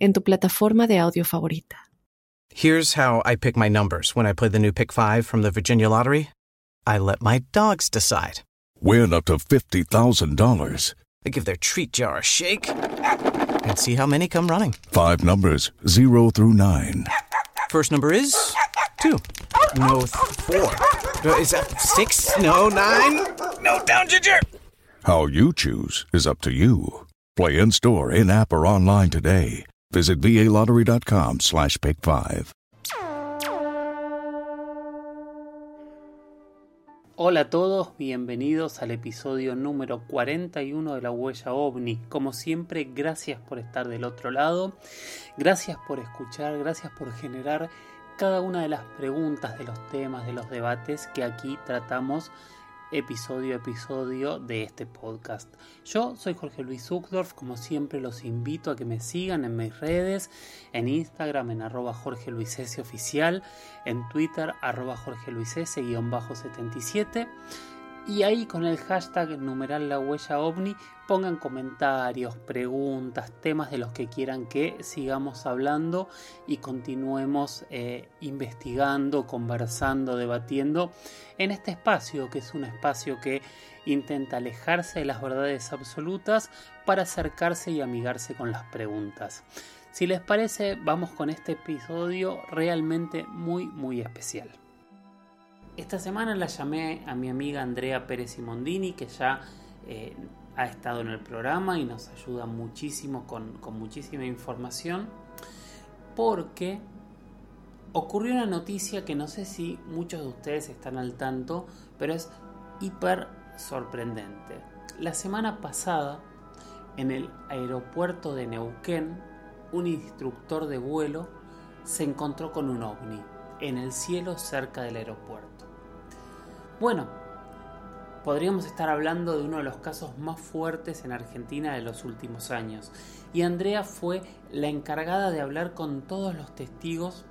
en tu plataforma de audio favorita. Here's how I pick my numbers when I play the new Pick 5 from the Virginia Lottery. I let my dogs decide. Win up to $50,000. I give their treat jar a shake and see how many come running. Five numbers, zero through nine. First number is two. No, four. Uh, Is that six? No, nine? No, down, Ginger! How you choose is up to you. Play in store, in app, or online today. Visit VALottery.com slash pick five. Hola a todos, bienvenidos al episodio número 41 de la huella ovni. Como siempre, gracias por estar del otro lado, gracias por escuchar, gracias por generar cada una de las preguntas, de los temas, de los debates que aquí tratamos episodio a episodio de este podcast. Yo soy Jorge Luis Zuckdorf, como siempre los invito a que me sigan en mis redes, en Instagram en arroba Jorge Luis S oficial, en Twitter arroba Jorge Luis S guion bajo 77 y ahí con el hashtag numeral la huella ovni pongan comentarios, preguntas, temas de los que quieran que sigamos hablando y continuemos eh, investigando, conversando, debatiendo en este espacio que es un espacio que intenta alejarse de las verdades absolutas para acercarse y amigarse con las preguntas. Si les parece, vamos con este episodio realmente muy muy especial. Esta semana la llamé a mi amiga Andrea Pérez Simondini, que ya eh, ha estado en el programa y nos ayuda muchísimo con, con muchísima información, porque ocurrió una noticia que no sé si muchos de ustedes están al tanto, pero es hiper sorprendente. La semana pasada, en el aeropuerto de Neuquén, un instructor de vuelo se encontró con un ovni en el cielo cerca del aeropuerto. Bueno, podríamos estar hablando de uno de los casos más fuertes en Argentina de los últimos años. Y Andrea fue la encargada de hablar con todos los testigos,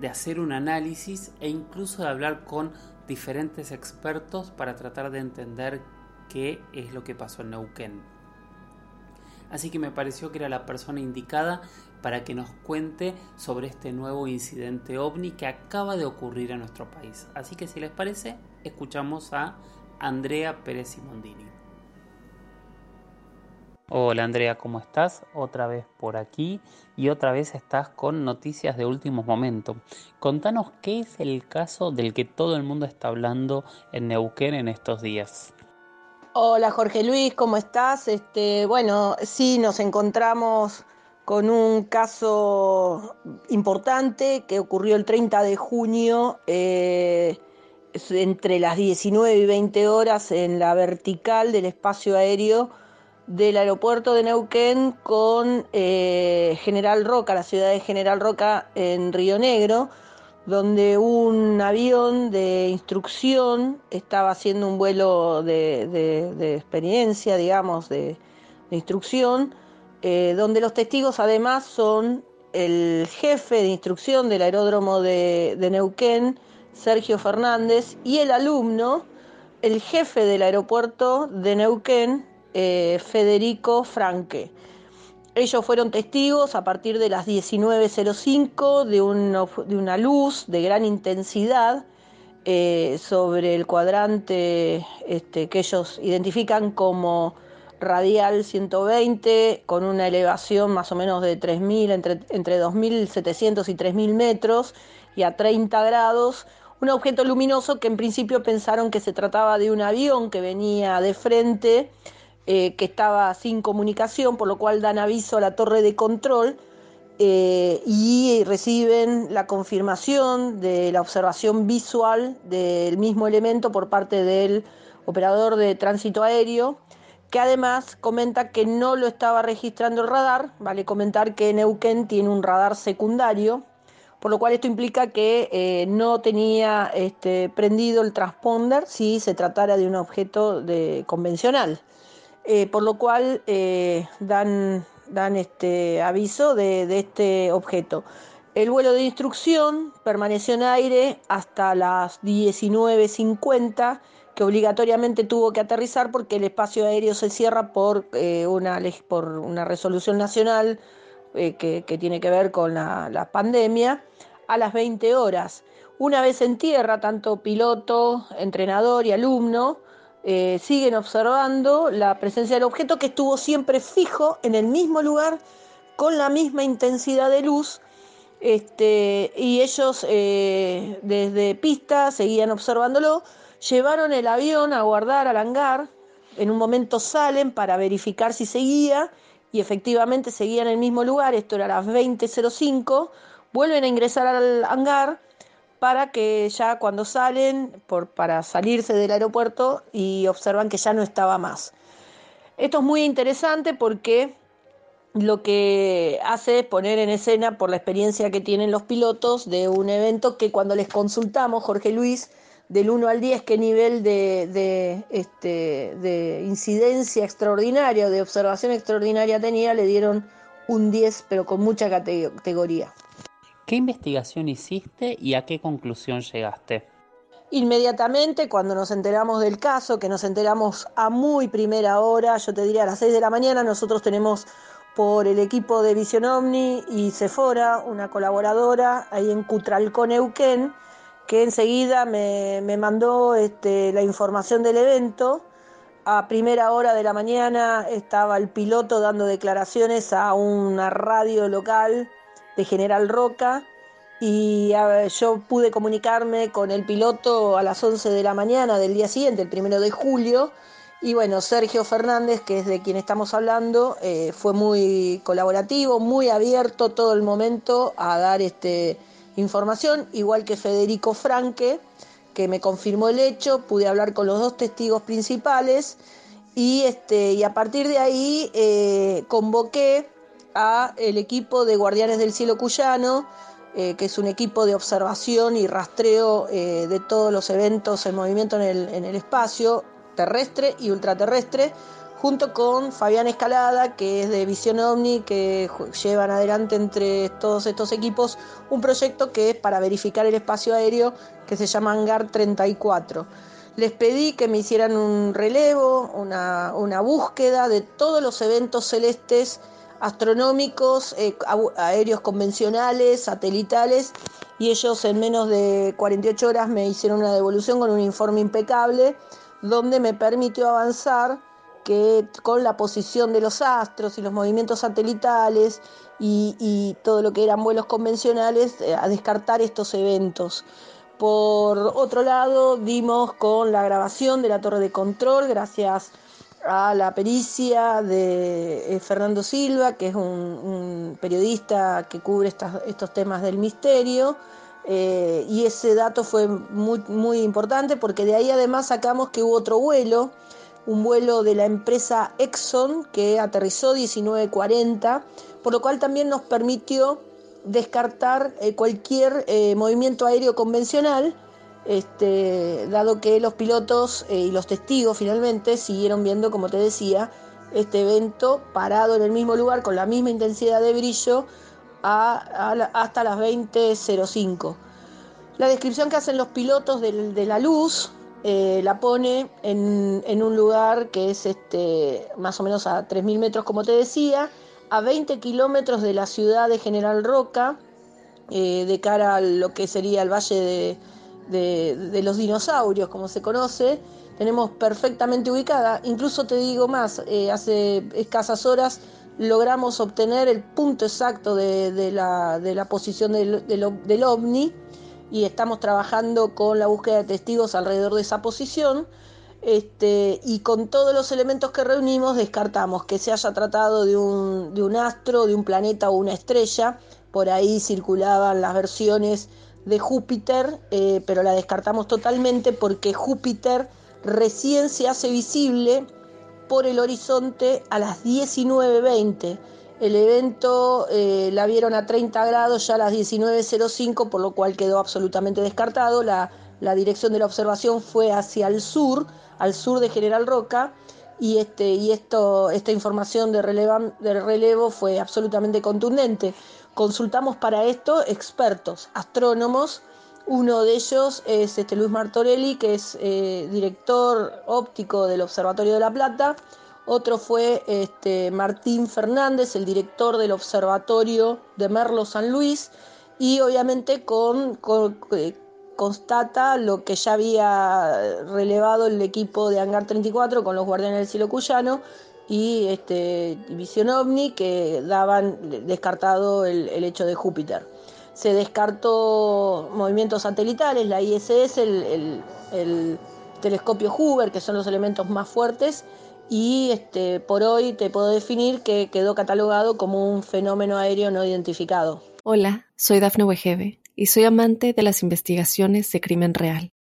de hacer un análisis e incluso de hablar con diferentes expertos para tratar de entender qué es lo que pasó en Neuquén. Así que me pareció que era la persona indicada para que nos cuente sobre este nuevo incidente ovni que acaba de ocurrir en nuestro país. Así que si les parece, escuchamos a Andrea Pérez Simondini. Hola Andrea, ¿cómo estás? Otra vez por aquí y otra vez estás con noticias de último momento. Contanos qué es el caso del que todo el mundo está hablando en Neuquén en estos días. Hola Jorge Luis, ¿cómo estás? Este, bueno, sí, nos encontramos con un caso importante que ocurrió el 30 de junio eh, entre las 19 y 20 horas en la vertical del espacio aéreo del aeropuerto de Neuquén con eh, General Roca, la ciudad de General Roca en Río Negro donde un avión de instrucción estaba haciendo un vuelo de, de, experiencia, digamos, de, de instrucción, eh, donde los testigos además son el jefe de instrucción del aeródromo de, Neuquén, Sergio Fernández, y el alumno, el jefe del aeropuerto de Neuquén, eh, Federico Franque. Ellos fueron testigos a partir de las 19.05 de, de una luz de gran intensidad eh, sobre el cuadrante este, que ellos identifican como radial 120, con una elevación más o menos de 3.000, entre, entre 2.700 y 3.000 metros, y a 30 grados, un objeto luminoso que en principio pensaron que se trataba de un avión que venía de frente eh, que estaba sin comunicación, por lo cual dan aviso a la torre de control eh, y reciben la confirmación de la observación visual del mismo elemento por parte del operador de tránsito aéreo, que además comenta que no lo estaba registrando el radar. Vale comentar que Neuquén tiene un radar secundario, por lo cual esto implica que eh, no tenía este, prendido el transponder si se tratara de un objeto convencional. Eh, por lo cual eh, dan, dan este aviso de, de este objeto. El vuelo de instrucción permaneció en aire hasta las 19.50 que obligatoriamente tuvo que aterrizar porque el espacio aéreo se cierra por, eh, una, por una resolución nacional eh, que, tiene que ver con la, pandemia a las 20 horas. Una vez en tierra, tanto piloto, entrenador y alumno eh, siguen observando la presencia del objeto que estuvo siempre fijo en el mismo lugar con la misma intensidad de luz. Este, y ellos desde pista seguían observándolo Llevaron el avión a guardar al hangar, en un momento salen para verificar si seguía y efectivamente seguía en el mismo lugar, esto era a las 20.05, vuelven a ingresar al hangar para que ya cuando salen, por, para salirse del aeropuerto y observan que ya no estaba más. Esto es muy interesante porque lo que hace es poner en escena por la experiencia que tienen los pilotos de un evento que cuando les consultamos, Jorge Luis, del 1 al 10 qué nivel de, este, de incidencia extraordinaria, de observación extraordinaria tenía, le dieron un 10, pero con mucha categoría. ¿Qué investigación hiciste y a qué conclusión llegaste? Inmediatamente, cuando nos enteramos del caso, que nos enteramos a muy primera hora, yo te diría a las 6 de la mañana, nosotros tenemos por el equipo de Visión Omni y Sephora, una colaboradora ahí en Cutralcó, Neuquén, que enseguida me, mandó este, la información del evento. A primera hora de la mañana estaba el piloto dando declaraciones a una radio local de General Roca. Y yo pude comunicarme con el piloto a las 11 de la mañana del día siguiente, el primero de julio. Y bueno, Sergio Fernández, que es de quien estamos hablando, eh, fue muy colaborativo, muy abierto todo el momento a dar este, información, igual que Federico Franque, que me confirmó el hecho, pude hablar con los dos testigos principales. Y, este, y a partir de ahí eh, convoqué a el equipo de Guardianes del Cielo Cuyano, eh, que es un equipo de observación y rastreo eh, de todos los eventos en movimiento en el, en el espacio terrestre y ultraterrestre junto con Fabián Escalada, que es de Visión OVNI, que llevan adelante entre todos estos equipos un proyecto que es para verificar el espacio aéreo que se llama Hangar 34. Les pedí que me hicieran un relevo, una, búsqueda de todos los eventos celestes astronómicos, eh, aéreos convencionales, satelitales, y ellos en menos de 48 horas me hicieron una devolución con un informe impecable, donde me permitió avanzar que con la posición de los astros y los movimientos satelitales y, todo lo que eran vuelos convencionales, eh, a descartar estos eventos. Por otro lado, dimos con la grabación de la torre de control, gracias a la pericia de eh, Fernando Silva, que es un, periodista que cubre estos temas del misterio. Eh, y ese dato fue muy, muy importante porque de ahí además sacamos que hubo otro vuelo un vuelo de la empresa Exxon que aterrizó 1940, por lo cual también nos permitió descartar eh, cualquier movimiento aéreo convencional, este, dado que los pilotos eh, y los testigos finalmente siguieron viendo, como te decía, este evento parado en el mismo lugar con la misma intensidad de brillo hasta las 20.05. La descripción que hacen los pilotos de la luz eh, la pone en, un lugar que es este, más o menos a 3.000 metros, como te decía, a 20 kilómetros de la ciudad de General Roca, eh, de cara a lo que sería el Valle de, los Dinosaurios, como se conoce. Tenemos perfectamente ubicada, incluso te digo más, eh, hace escasas horas logramos obtener el punto exacto de, la, posición del, del ovni y estamos trabajando con la búsqueda de testigos alrededor de esa posición. Este, y con todos los elementos que reunimos descartamos que se haya tratado de un, de un astro, de un planeta o una estrella. Por ahí circulaban las versiones de Júpiter, eh, pero la descartamos totalmente porque Júpiter recién se hace visible por el horizonte a las 19.20. El evento eh, la vieron a 30 grados ya a las 19.05, por lo cual quedó absolutamente descartado. La, la dirección de la observación fue hacia el sur, al sur de General Roca, y, este, y esto, esta información de, de relevo fue absolutamente contundente. Consultamos para esto expertos, astrónomos, uno de ellos es este Luis Martorelli, que es eh, director óptico del Observatorio de La Plata. Otro fue este, Martín Fernández, el director del Observatorio de Merlo San Luis. Y obviamente con, eh, constata lo que ya había relevado el equipo de Hangar 34 con los Guardianes del Cielo Cuyano y este, Visión OVNI que daban descartado el hecho de Júpiter se descartó movimientos satelitales, la ISS, el, telescopio Hoover, que son los elementos más fuertes, y este, por hoy te puedo definir que quedó catalogado como un fenómeno aéreo no identificado. Hola, soy Dafne Wegebe y soy amante de las investigaciones de crimen real.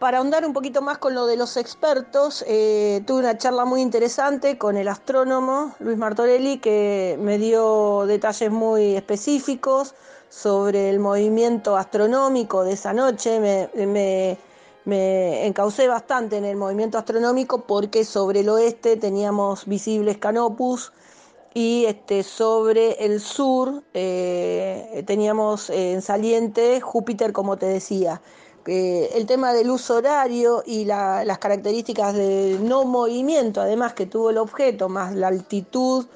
Para ahondar un poquito más con lo de los expertos, eh, tuve una charla muy interesante con el astrónomo Luis Martorelli que me dio detalles muy específicos sobre el movimiento astronómico de esa noche. Me, me, encaucé bastante en el movimiento astronómico porque sobre el oeste teníamos visibles Canopus y este, sobre el sur eh, teníamos en saliente Júpiter, como te decía el tema del uso horario y las características de no movimiento, además que tuvo el objeto, más la altitud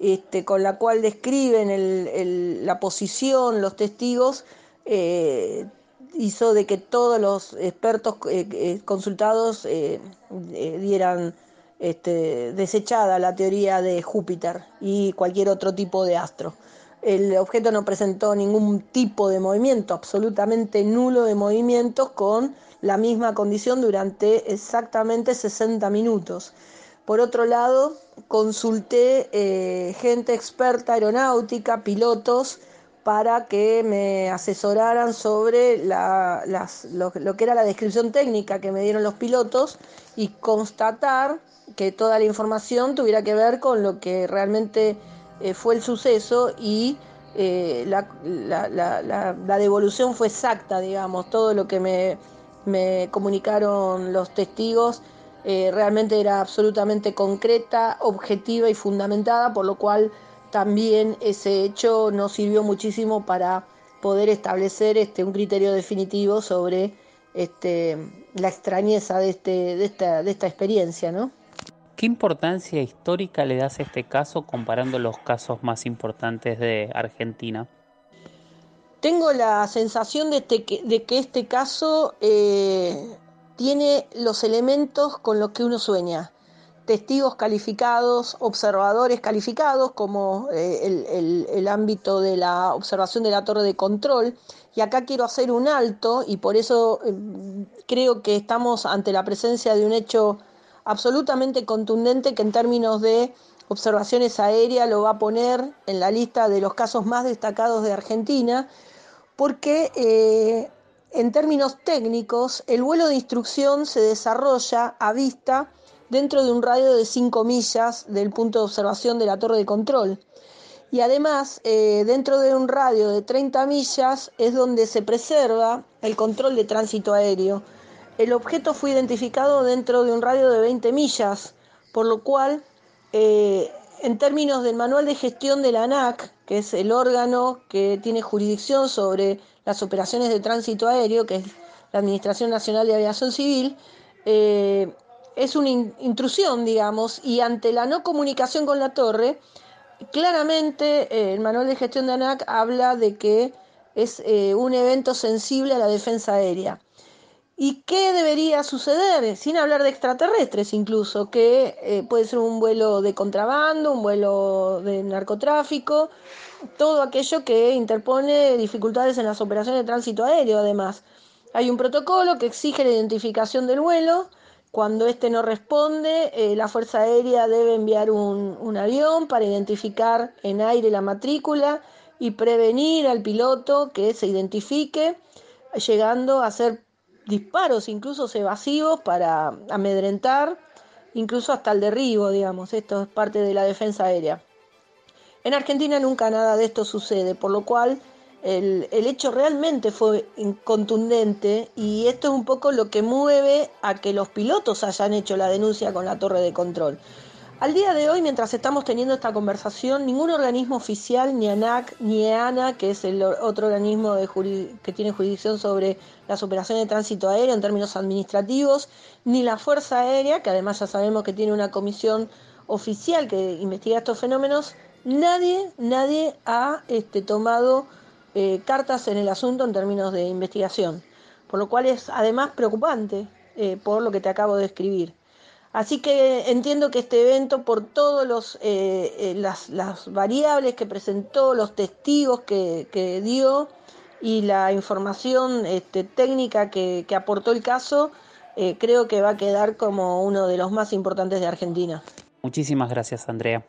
este, con la cual describen la posición, los testigos, eh, hizo de que todos los expertos eh, eh, consultados dieran este, desechada la teoría de Júpiter y cualquier otro tipo de astro. El objeto no presentó ningún tipo de movimiento, absolutamente nulo de movimientos, con la misma condición durante exactamente 60 minutos. Por otro lado, consulté eh, gente experta aeronáutica, pilotos, para que me asesoraran sobre lo, lo, que era la descripción técnica que me dieron los pilotos y constatar que toda la información tuviera que ver con lo que realmente eh, fue el suceso y eh, la, devolución fue exacta, digamos, todo lo que me, comunicaron los testigos eh, realmente era absolutamente concreta, objetiva y fundamentada, por lo cual también ese hecho nos sirvió muchísimo para poder establecer este, un criterio definitivo sobre este, la extrañeza de, este, de, esta, de esta experiencia, ¿no? ¿Qué importancia histórica le das a este caso comparando los casos más importantes de Argentina? Tengo la sensación de, este que este caso eh, tiene los elementos con los que uno sueña. Testigos calificados, observadores calificados, como eh, el, ámbito de la observación de la torre de control. Y acá quiero hacer un alto y por eso eh, creo que estamos ante la presencia de un hecho absolutamente contundente que en términos de observaciones aéreas lo va a poner en la lista de los casos más destacados de Argentina, porque eh, en términos técnicos el vuelo de instrucción se desarrolla a vista dentro de un radio de 5 millas del punto de observación de la torre de control. Y además, eh, dentro de un radio de 30 millas es donde se preserva el control de tránsito aéreo el objeto fue identificado dentro de un radio de 20 millas, por lo cual, eh, en términos del manual de gestión de la ANAC, que es el órgano que tiene jurisdicción sobre las operaciones de tránsito aéreo, que es la Administración Nacional de Aviación Civil, eh, es una intrusión, digamos, y ante la no comunicación con la torre, claramente eh, el manual de gestión de ANAC habla de que es un evento sensible a la defensa aérea. ¿Y qué debería suceder? Sin hablar de extraterrestres incluso, que eh, puede ser un vuelo de contrabando, un vuelo de narcotráfico, todo aquello que interpone dificultades en las operaciones de tránsito aéreo además. Hay un protocolo que exige la identificación del vuelo. Cuando éste no responde, eh, la Fuerza Aérea debe enviar un, un avión para identificar en aire la matrícula y prevenir al piloto que se identifique, llegando a hacer disparos incluso evasivos para amedrentar, incluso hasta el derribo, digamos. Esto es parte de la defensa aérea. En Argentina nunca nada de esto sucede, por lo cual el, el, hecho realmente fue contundente y esto es un poco lo que mueve a que los pilotos hayan hecho la denuncia con la torre de control. Al día de hoy, mientras estamos teniendo esta conversación, ningún organismo oficial, ni ANAC, ni EANA, que es el otro organismo que tiene jurisdicción sobre las operaciones de tránsito aéreo en términos administrativos, ni la Fuerza Aérea, que además ya sabemos que tiene una comisión oficial que investiga estos fenómenos, nadie, nadie ha este, tomado eh, cartas en el asunto en términos de investigación, por lo cual es además preocupante eh, por lo que te acabo de escribir. Así que entiendo que este evento, por todas eh, eh, las, las, variables que presentó, los testigos que, que dio y la información este, técnica que, que, aportó el caso, eh, creo que va a quedar como uno de los más importantes de Argentina. Muchísimas gracias, Andrea.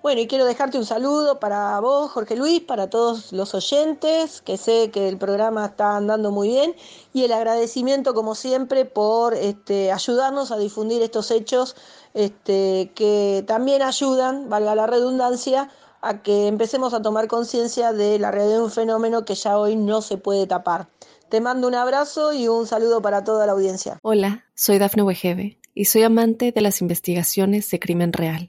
Bueno, y quiero dejarte un saludo para vos, Jorge Luis, para todos los oyentes, que sé que el programa está andando muy bien, y el agradecimiento, como siempre, por este, ayudarnos a difundir estos hechos este, que también ayudan, valga la redundancia, a que empecemos a tomar conciencia de la realidad de un fenómeno que ya hoy no se puede tapar. Te mando un abrazo y un saludo para toda la audiencia. Hola, soy Dafne Wegebe y soy amante de las investigaciones de crimen real.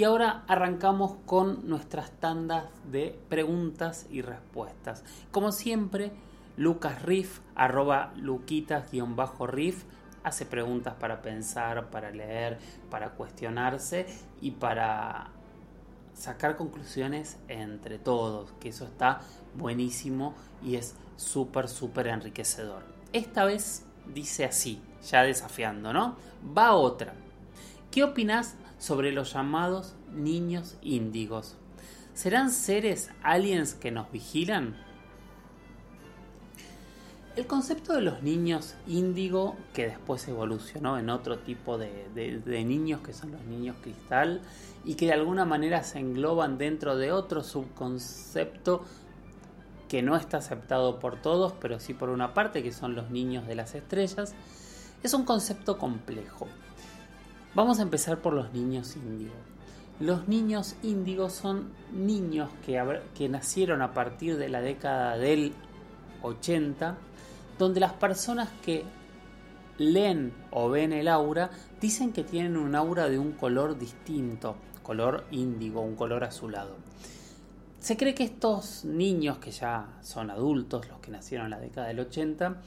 Y ahora arrancamos con nuestras tandas de preguntas y respuestas. Como siempre, Lucas Riff, arroba luquitas-riff, hace preguntas para pensar, para leer, para cuestionarse y para sacar conclusiones entre todos, que eso está buenísimo y es súper, súper enriquecedor. Esta vez dice así, ya desafiando, ¿no? Va otra. ¿Qué opinas sobre los llamados niños índigos. ¿Serán seres aliens que nos vigilan? El concepto de los niños índigo, que después evolucionó en otro tipo de, de, niños que son los niños cristal, y que de alguna manera se engloban dentro de otro subconcepto que no está aceptado por todos, pero sí por una parte, que son los niños de las estrellas, es un concepto complejo. Vamos a empezar por los niños índigos. Los niños índigos son niños que, que nacieron a partir de la década del 80, donde las personas que leen o ven el aura dicen que tienen un aura de un color distinto, color índigo, un color azulado. Se cree que estos niños que ya son adultos, los que nacieron en la década del 80,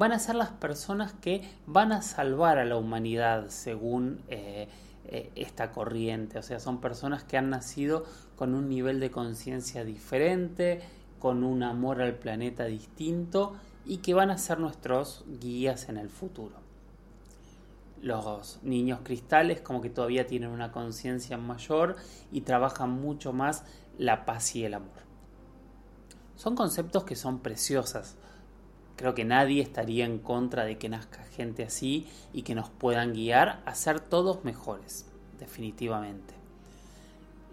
van a ser las personas que van a salvar a la humanidad según eh, eh, esta corriente. O sea, son personas que han nacido con un nivel de conciencia diferente, con un amor al planeta distinto y que van a ser nuestros guías en el futuro. Los niños cristales como que todavía tienen una conciencia mayor y trabajan mucho más la paz y el amor. Son conceptos que son preciosas, Creo que nadie estaría en contra de que nazca gente así y que nos puedan guiar a ser todos mejores, definitivamente.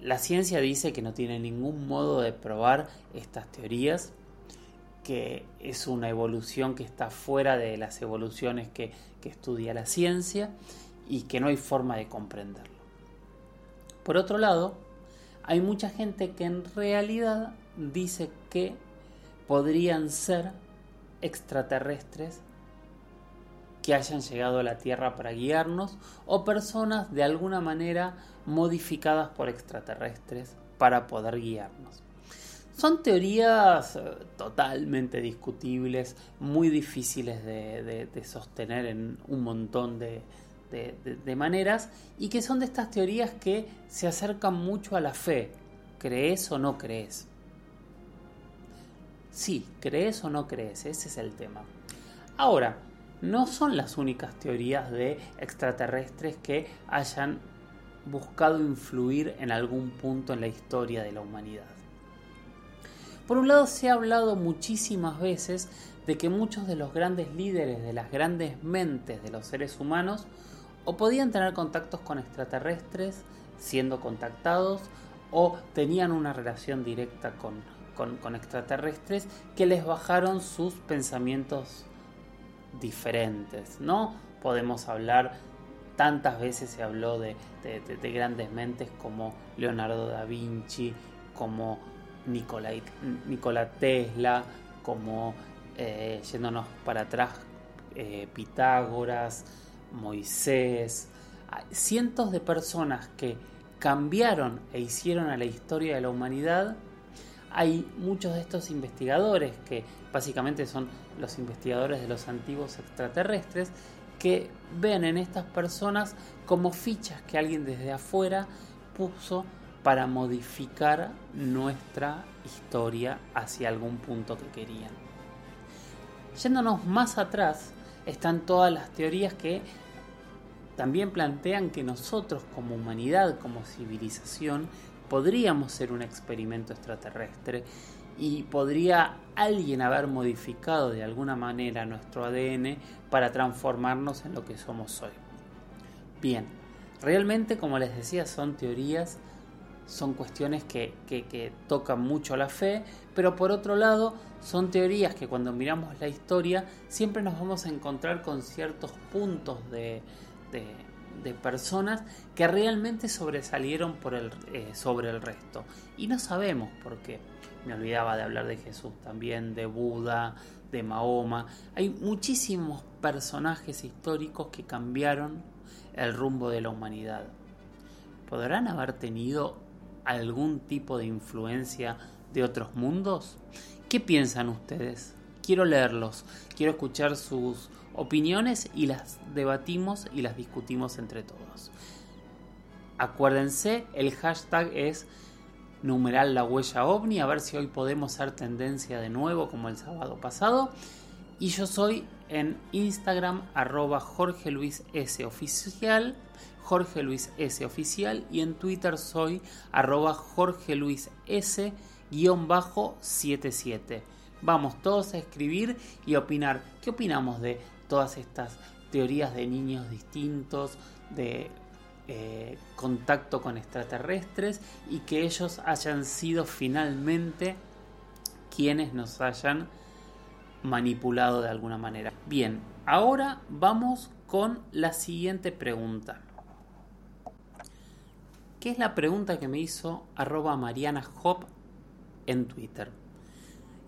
La ciencia dice que no tiene ningún modo de probar estas teorías, que es una evolución que está fuera de las evoluciones que, que estudia la ciencia y que no hay forma de comprenderlo. Por otro lado, hay mucha gente que en realidad dice que podrían ser extraterrestres que hayan llegado a la Tierra para guiarnos o personas de alguna manera modificadas por extraterrestres para poder guiarnos. Son teorías eh, totalmente discutibles, muy difíciles de, sostener en un montón de, de, maneras y que son de estas teorías que se acercan mucho a la fe. ¿Crees o no crees? Sí, crees o no crees, ese es el tema. Ahora, no son las únicas teorías de extraterrestres que hayan buscado influir en algún punto en la historia de la humanidad. Por un lado se ha hablado muchísimas veces de que muchos de los grandes líderes de las grandes mentes de los seres humanos o podían tener contactos con extraterrestres siendo contactados o tenían una relación directa con, extraterrestres que les bajaron sus pensamientos diferentes, ¿no? Podemos hablar, tantas veces se habló de, grandes mentes como Leonardo da Vinci, como Nikola, Tesla, como eh, yéndonos para atrás, eh, Pitágoras, Moisés, cientos de personas que cambiaron e hicieron a la historia de la humanidad, hay muchos de estos investigadores que básicamente son los investigadores de los antiguos extraterrestres que ven en estas personas como fichas que alguien desde afuera puso para modificar nuestra historia hacia algún punto que querían. Yéndonos más atrás, están todas las teorías que también plantean que nosotros como humanidad, como civilización, podríamos ser un experimento extraterrestre y podría alguien haber modificado de alguna manera nuestro ADN para transformarnos en lo que somos hoy. Bien, realmente como les decía son teorías, son cuestiones que, que, tocan mucho la fe, pero por otro lado son teorías que cuando miramos la historia siempre nos vamos a encontrar con ciertos puntos de, de, personas que realmente sobresalieron por el, eh, sobre el resto. Y no sabemos por qué. Me olvidaba de hablar de Jesús también, de Buda, de Mahoma. Hay muchísimos personajes históricos que cambiaron el rumbo de la humanidad. ¿Podrán haber tenido algún tipo de influencia de otros mundos? ¿Qué piensan ustedes? Quiero leerlos, quiero escuchar sus opiniones y las debatimos y las discutimos entre todos. Acuérdense, el hashtag es numeral la huella ovni, a ver si hoy podemos hacer tendencia de nuevo como el sábado pasado. Y yo soy en Instagram arroba Jorge Luis S oficial, Jorge Luis y en Twitter soy arroba Jorge Luis S guion bajo 77. Vamos todos a escribir y opinar. ¿Qué opinamos de todas estas teorías de niños distintos, de eh, contacto con extraterrestres y que ellos hayan sido finalmente quienes nos hayan manipulado de alguna manera. Bien, ahora vamos con la siguiente pregunta. ¿Qué es la pregunta que me hizo arroba Mariana Hop en Twitter?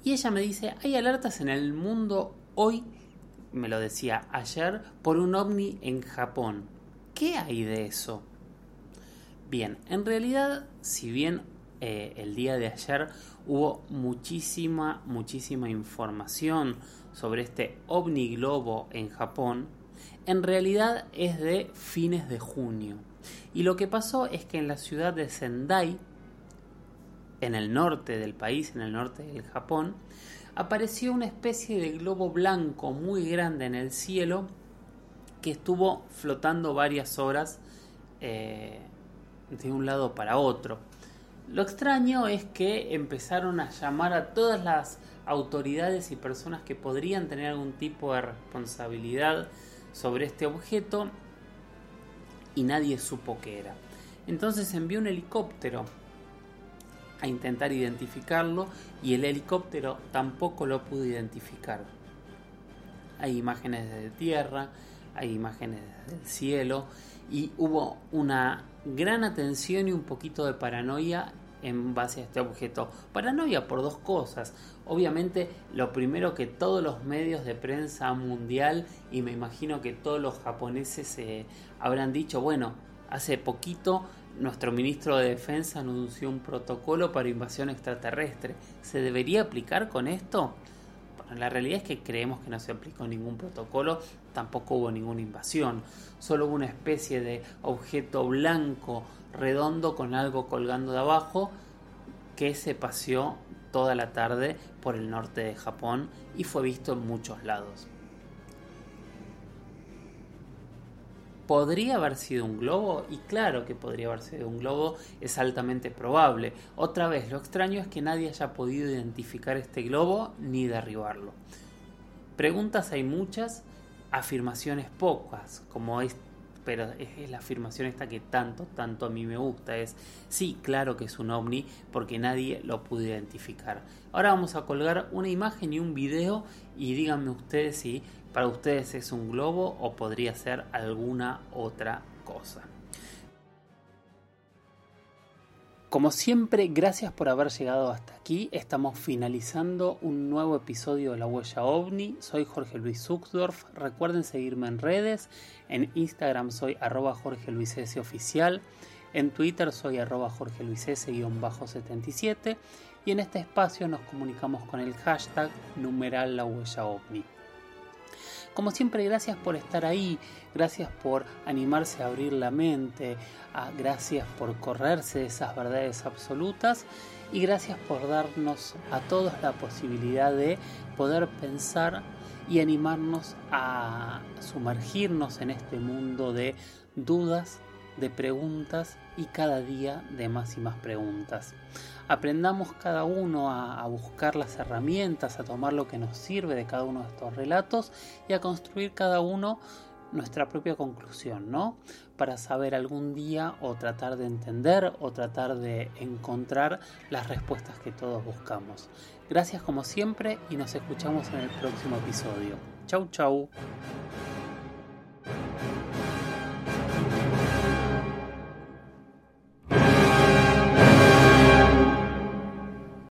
Y ella me dice, hay alertas en el mundo hoy, me lo decía ayer, por un ovni en Japón. ¿Qué hay de eso? Bien, en realidad, si bien eh, el día de ayer hubo muchísima, muchísima información sobre este ovni globo en Japón, en realidad es de fines de junio. Y lo que pasó es que en la ciudad de Sendai, en el norte del país, en el norte del Japón, apareció una especie de globo blanco muy grande en el cielo que estuvo flotando varias horas eh, de un lado para otro. Lo extraño es que empezaron a llamar a todas las autoridades y personas que podrían tener algún tipo de responsabilidad sobre este objeto y nadie supo qué era. Entonces envió un helicóptero a intentar identificarlo y el helicóptero tampoco lo pudo identificar. Hay imágenes desde tierra, hay imágenes desde el cielo y hubo una gran atención y un poquito de paranoia en base a este objeto. Paranoia por dos cosas. Obviamente, lo primero que todos los medios de prensa mundial y me imagino que todos los japoneses se habrán dicho, bueno, hace poquito nuestro ministro de Defensa anunció un protocolo para invasión extraterrestre. ¿Se debería aplicar con esto? la realidad es que creemos que no se aplicó ningún protocolo, tampoco hubo ninguna invasión, solo hubo una especie de objeto blanco redondo con algo colgando de abajo que se paseó toda la tarde por el norte de Japón y fue visto en muchos lados. ¿Podría haber sido un globo? Y claro que podría haber sido un globo, es altamente probable. Otra vez, lo extraño es que nadie haya podido identificar este globo ni derribarlo. Preguntas hay muchas, afirmaciones pocas, como es, pero es, la afirmación esta que tanto, tanto a mí me gusta, es sí, claro que es un ovni porque nadie lo pudo identificar. Ahora vamos a colgar una imagen y un video y díganme ustedes si para ustedes es un globo o podría ser alguna otra cosa. Como siempre, gracias por haber llegado hasta aquí. Estamos finalizando un nuevo episodio de La Huella OVNI. Soy Jorge Luis Zuxdorf. Recuerden seguirme en redes. En Instagram soy arroba. Oficial. En Twitter soy arroba Jorge Luis S-77. Y en este espacio nos comunicamos con el hashtag numeral. Como siempre, gracias por estar ahí, gracias por animarse a abrir la mente, ah, gracias por correrse de esas verdades absolutas y gracias por darnos a todos la posibilidad de poder pensar y animarnos a sumergirnos en este mundo de dudas, de preguntas y cada día de más y más preguntas aprendamos cada uno a, buscar las herramientas, a tomar lo que nos sirve de cada uno de estos relatos y a construir cada uno nuestra propia conclusión, ¿no? Para saber algún día o tratar de entender o tratar de encontrar las respuestas que todos buscamos. Gracias como siempre y nos escuchamos en el próximo episodio. Chau chau.